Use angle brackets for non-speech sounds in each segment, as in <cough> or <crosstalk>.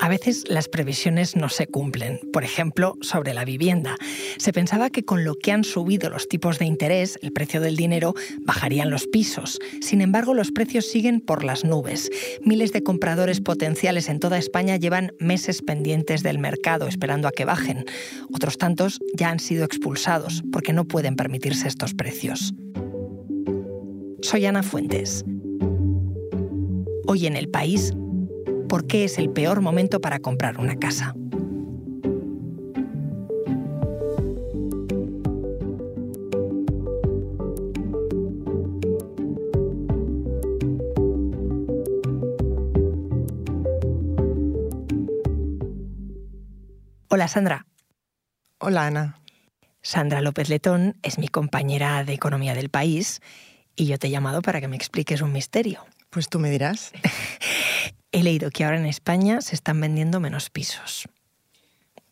A veces las previsiones no se cumplen, por ejemplo, sobre la vivienda. Se pensaba que con lo que han subido los tipos de interés, el precio del dinero, bajarían los pisos. Sin embargo, los precios siguen por las nubes. Miles de compradores potenciales en toda España llevan meses pendientes del mercado esperando a que bajen. Otros tantos ya han sido expulsados porque no pueden permitirse estos precios. Soy Ana Fuentes. Hoy en el país por qué es el peor momento para comprar una casa. Hola Sandra. Hola Ana. Sandra López Letón es mi compañera de Economía del País y yo te he llamado para que me expliques un misterio. Pues tú me dirás. <laughs> He leído que ahora en España se están vendiendo menos pisos.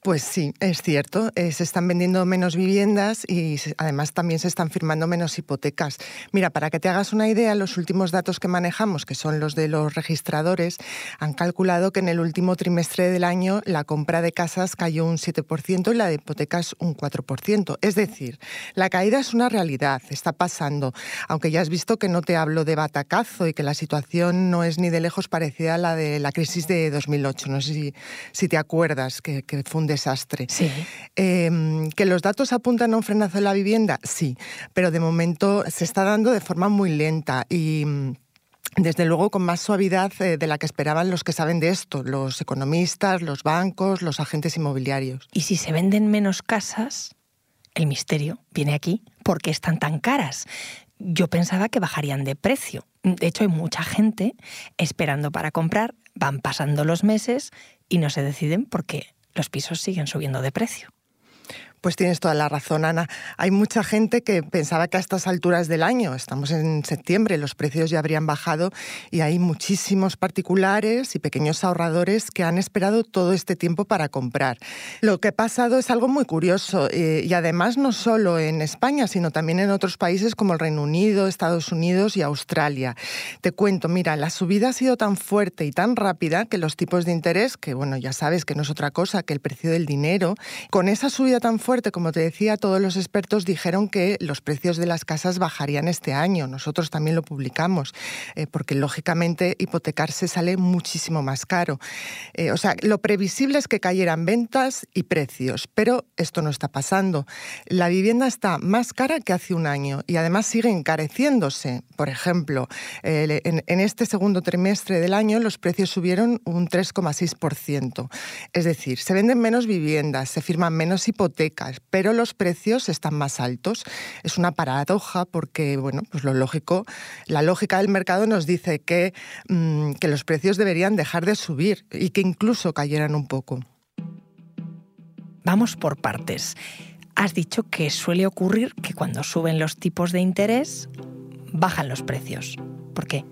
Pues sí, es cierto. Eh, se están vendiendo menos viviendas y además también se están firmando menos hipotecas. Mira, para que te hagas una idea, los últimos datos que manejamos, que son los de los registradores, han calculado que en el último trimestre del año la compra de casas cayó un 7% y la de hipotecas un 4%. Es decir, la caída es una realidad, está pasando. Aunque ya has visto que no te hablo de batacazo y que la situación no es ni de lejos parecida a la de la crisis de 2008. No sé si, te acuerdas que, que desastre. Sí. Em, ¿Que los datos apuntan a un frenazo de la vivienda? Sí, pero de momento se está dando de forma muy lenta y mm, desde luego con más suavidad eh, de la que esperaban los que saben de esto, los economistas, los bancos, los agentes inmobiliarios. Y si se venden menos casas, el misterio viene aquí, ¿por qué están tan caras? Yo pensaba que bajarían de precio. De hecho, hay mucha gente esperando para comprar, van pasando los meses y no se deciden porque los pisos siguen subiendo de precio. Pues tienes toda la razón, Ana. Hay mucha gente que pensaba que a estas alturas del año, estamos en septiembre, los precios ya habrían bajado y hay muchísimos particulares y pequeños ahorradores que han esperado todo este tiempo para comprar. Lo que ha pasado es algo muy curioso eh, y además no solo en España, sino también en otros países como el Reino Unido, Estados Unidos y Australia. Te cuento, mira, la subida ha sido tan fuerte y tan rápida que los tipos de interés, que bueno, ya sabes que no es otra cosa que el precio del dinero, con esa subida tan fuerte, como te decía, todos los expertos dijeron que los precios de las casas bajarían este año. Nosotros también lo publicamos, eh, porque lógicamente hipotecarse sale muchísimo más caro. Eh, o sea, lo previsible es que cayeran ventas y precios, pero esto no está pasando. La vivienda está más cara que hace un año y además sigue encareciéndose. Por ejemplo, eh, en, en este segundo trimestre del año los precios subieron un 3,6%. Es decir, se venden menos viviendas, se firman menos hipotecas pero los precios están más altos. Es una paradoja porque, bueno, pues lo lógico, la lógica del mercado nos dice que, mm, que los precios deberían dejar de subir y que incluso cayeran un poco. Vamos por partes. Has dicho que suele ocurrir que cuando suben los tipos de interés, bajan los precios. ¿Por qué?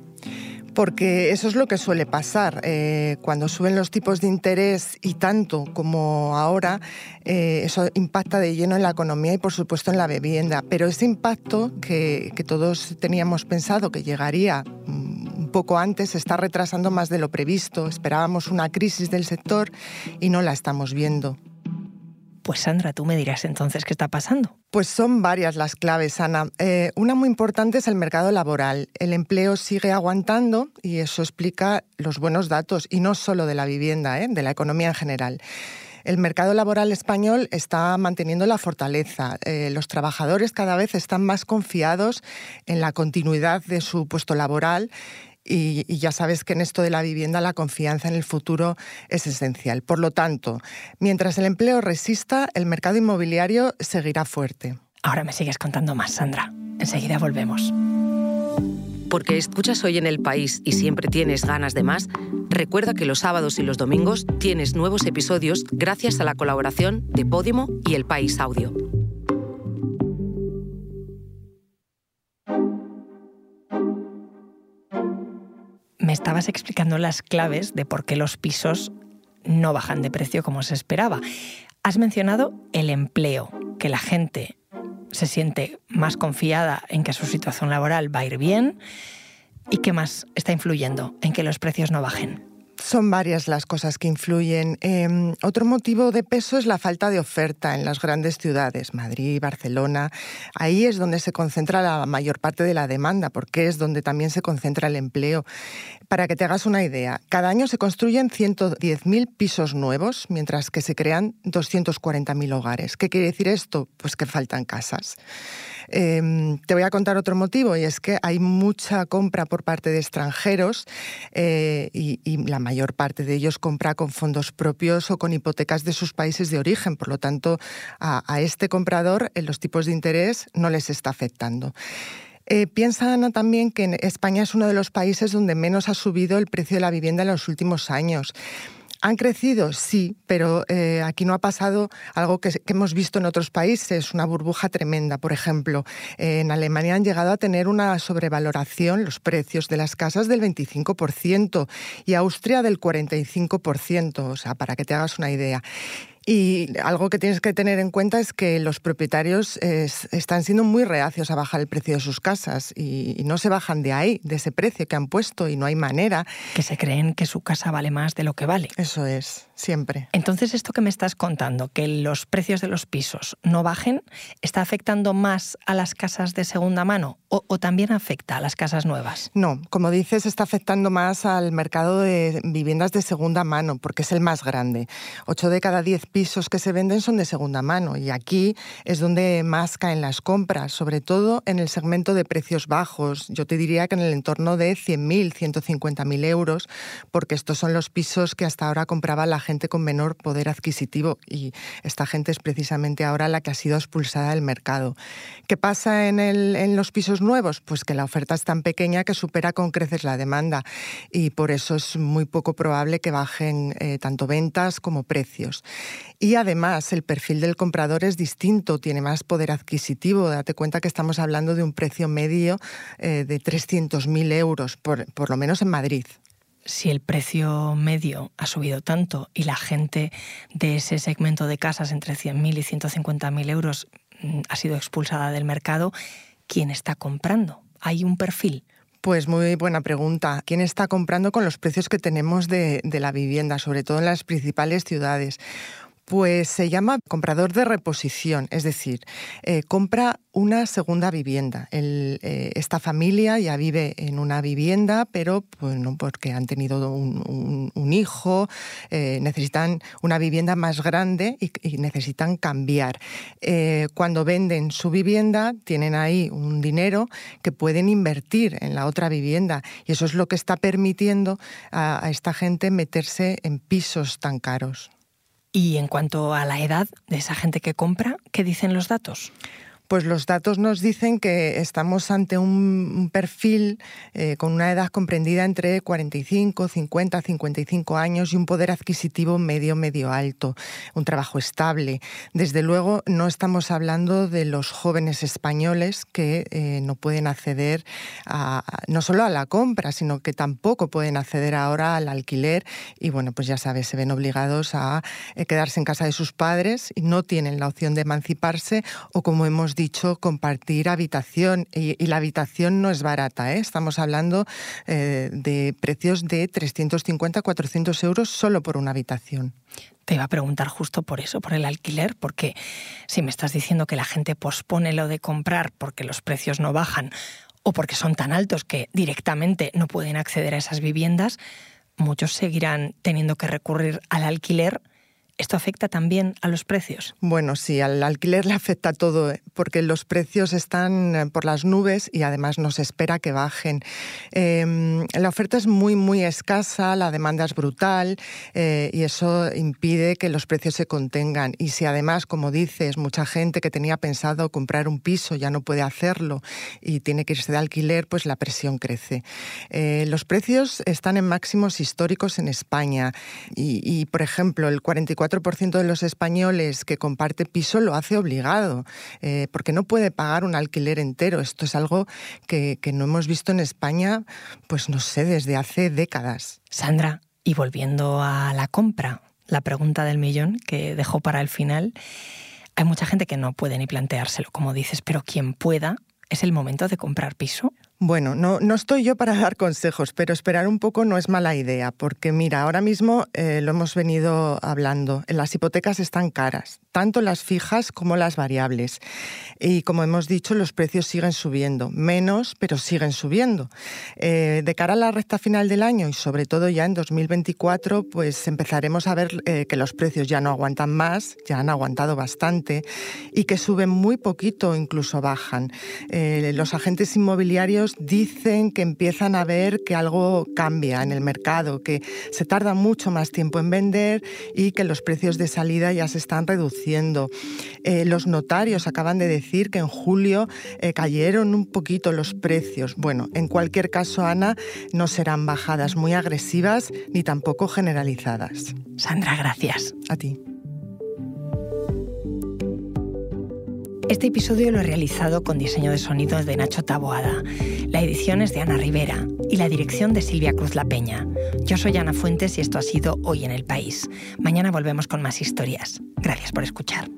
Porque eso es lo que suele pasar. Eh, cuando suben los tipos de interés y tanto como ahora, eh, eso impacta de lleno en la economía y por supuesto en la vivienda. Pero ese impacto que, que todos teníamos pensado que llegaría mm, un poco antes se está retrasando más de lo previsto. Esperábamos una crisis del sector y no la estamos viendo. Pues Sandra, tú me dirás entonces qué está pasando. Pues son varias las claves, Ana. Eh, una muy importante es el mercado laboral. El empleo sigue aguantando y eso explica los buenos datos, y no solo de la vivienda, ¿eh? de la economía en general. El mercado laboral español está manteniendo la fortaleza. Eh, los trabajadores cada vez están más confiados en la continuidad de su puesto laboral y, ya sabes que en esto de la vivienda la confianza en el futuro es esencial. Por lo tanto, mientras el empleo resista, el mercado inmobiliario seguirá fuerte. Ahora me sigues contando más, Sandra. Enseguida volvemos. Porque escuchas hoy en el país y siempre tienes ganas de más, recuerda que los sábados y los domingos tienes nuevos episodios gracias a la colaboración de Podimo y El País Audio. Estabas explicando las claves de por qué los pisos no bajan de precio como se esperaba. Has mencionado el empleo, que la gente se siente más confiada en que su situación laboral va a ir bien. ¿Y qué más está influyendo en que los precios no bajen? Son varias las cosas que influyen. Em, otro motivo de peso es la falta de oferta en las grandes ciudades, Madrid, Barcelona. Ahí es donde se concentra la mayor parte de la demanda, porque es donde también se concentra el empleo. Para que te hagas una idea, cada año se construyen 110.000 pisos nuevos, mientras que se crean 240.000 hogares. ¿Qué quiere decir esto? Pues que faltan casas. Em, te voy a contar otro motivo y es que hay mucha compra por parte de extranjeros eh, y, la mayor parte de ellos compra con fondos propios o con hipotecas de sus países de origen. Por lo tanto, a, este comprador en los tipos de interés no les está afectando. Eh, piensa Ana también que España es uno de los países donde menos ha subido el precio de la vivienda en los últimos años. ¿Han crecido? Sí, pero eh, aquí no ha pasado algo que, hemos visto en otros países, una burbuja tremenda. Por ejemplo, en Alemania han llegado a tener una sobrevaloración, los precios de las casas del 25% y Austria del 45%, o sea, para que te hagas una idea. Y algo que tienes que tener en cuenta es que los propietarios están siendo muy reacios a bajar el precio de sus casas y, y, no se bajan de ahí, de ese precio que han puesto y no hay manera. Que se creen que su casa vale más de lo que vale. Eso es, siempre. Entonces, esto que me estás contando, que los precios de los pisos no bajen, ¿está afectando más a las casas de segunda mano o, o también afecta a las casas nuevas? No, como dices, está afectando más al mercado de viviendas de segunda mano porque es el más grande. Ocho de cada diez pisos que se venden son de segunda mano y aquí es donde más caen las compras, sobre todo en el segmento de precios bajos. Yo te diría que en el entorno de 100.000, 150.000 euros, porque estos son los pisos que hasta ahora compraba la gente con menor poder adquisitivo y esta gente es precisamente ahora la que ha sido expulsada del mercado. ¿Qué pasa en, los pisos nuevos? Pues que la oferta es tan pequeña que supera con creces la demanda y por eso es muy poco probable que bajen eh, tanto ventas como precios. Y además el perfil del comprador es distinto, tiene más poder adquisitivo. Date cuenta que estamos hablando de un precio medio eh, de 300.000 euros, por lo menos en Madrid si el precio medio ha subido tanto y la gente de ese segmento de casas entre 100.000 y 150.000 euros mm, ha sido expulsada del mercado, ¿quién está comprando? ¿Hay un perfil? Pues muy buena pregunta. ¿Quién está comprando con los precios que tenemos de, de la vivienda, sobre todo en las principales ciudades? Pues se llama comprador de reposición, es decir, eh, compra una segunda vivienda. Eh, esta familia ya vive en una vivienda, pero porque han tenido un, hijo, eh, necesitan una vivienda más grande y necesitan cambiar. cuando venden su vivienda, tienen ahí un dinero que pueden invertir en la otra vivienda y eso es lo que está permitiendo a esta gente meterse en pisos tan caros. Y en cuanto a la edad de esa gente que compra, ¿qué dicen los datos? Pues los datos nos dicen que estamos ante un, perfil eh, con una edad comprendida entre 45, 50, 55 años y un poder adquisitivo medio, medio alto, un trabajo estable. Desde luego no estamos hablando de los jóvenes españoles que eh, no pueden acceder a, no solo a la compra, sino que tampoco pueden acceder ahora al alquiler y bueno, pues ya sabes, se ven obligados a eh, quedarse en casa de sus padres y no tienen la opción de emanciparse o como hemos dicho, compartir habitación. Y, la habitación no es barata, ¿eh? estamos hablando eh, de precios de 350, 400 euros solo por una habitación. Te iba a preguntar justo por eso, por el alquiler, porque si me estás diciendo que la gente pospone lo de comprar porque los precios no bajan o porque son tan altos que directamente no pueden acceder a esas viviendas, muchos seguirán teniendo que recurrir al alquiler ¿Esto afecta también a los precios? Bueno, sí, al alquiler le afecta todo, ¿eh? porque los precios están eh, por las nubes y además no se espera que bajen. Em, la oferta es muy, muy escasa, la demanda es brutal eh, y eso impide que los precios se contengan. Y si además, como dices, mucha gente que tenía pensado comprar un piso ya no puede hacerlo y tiene que irse de alquiler, pues la presión crece. los precios están en máximos históricos en España y, y por ejemplo, el 44 4% de los españoles que comparte piso lo hace obligado, eh, porque no puede pagar un alquiler entero. Esto es algo que, que no hemos visto en España, pues no sé, desde hace décadas. Sandra, y volviendo a la compra, la pregunta del millón que dejó para el final, hay mucha gente que no puede ni planteárselo, como dices, pero quien pueda, ¿es el momento de comprar piso? Bueno, no, no, estoy yo para <laughs> dar consejos, pero esperar un poco no es mala idea, porque mira, ahora mismo eh, lo hemos venido hablando, las hipotecas están caras, tanto las fijas como las variables. Y como hemos dicho, los precios siguen subiendo, menos, pero siguen subiendo. Eh, de cara a la recta final del año y sobre todo ya en 2024, pues empezaremos a ver eh, que los precios ya no aguantan más, ya han aguantado bastante y que suben muy poquito, incluso bajan. los agentes inmobiliarios dicen que empiezan a ver que algo cambia en el mercado, que se tarda mucho más tiempo en vender y que los precios de salida ya se están reduciendo. Eh, los notarios acaban de decir que en julio eh, cayeron un poquito los precios. Bueno, en cualquier caso, Ana, no serán bajadas muy agresivas ni tampoco generalizadas. Sandra, gracias. A ti. Este episodio lo he realizado con diseño de sonido de Nacho Taboada. La edición es de Ana Rivera y la dirección de Silvia Cruz La Peña. Yo soy Ana Fuentes y esto ha sido Hoy en el País. Mañana volvemos con más historias. Gracias por escuchar.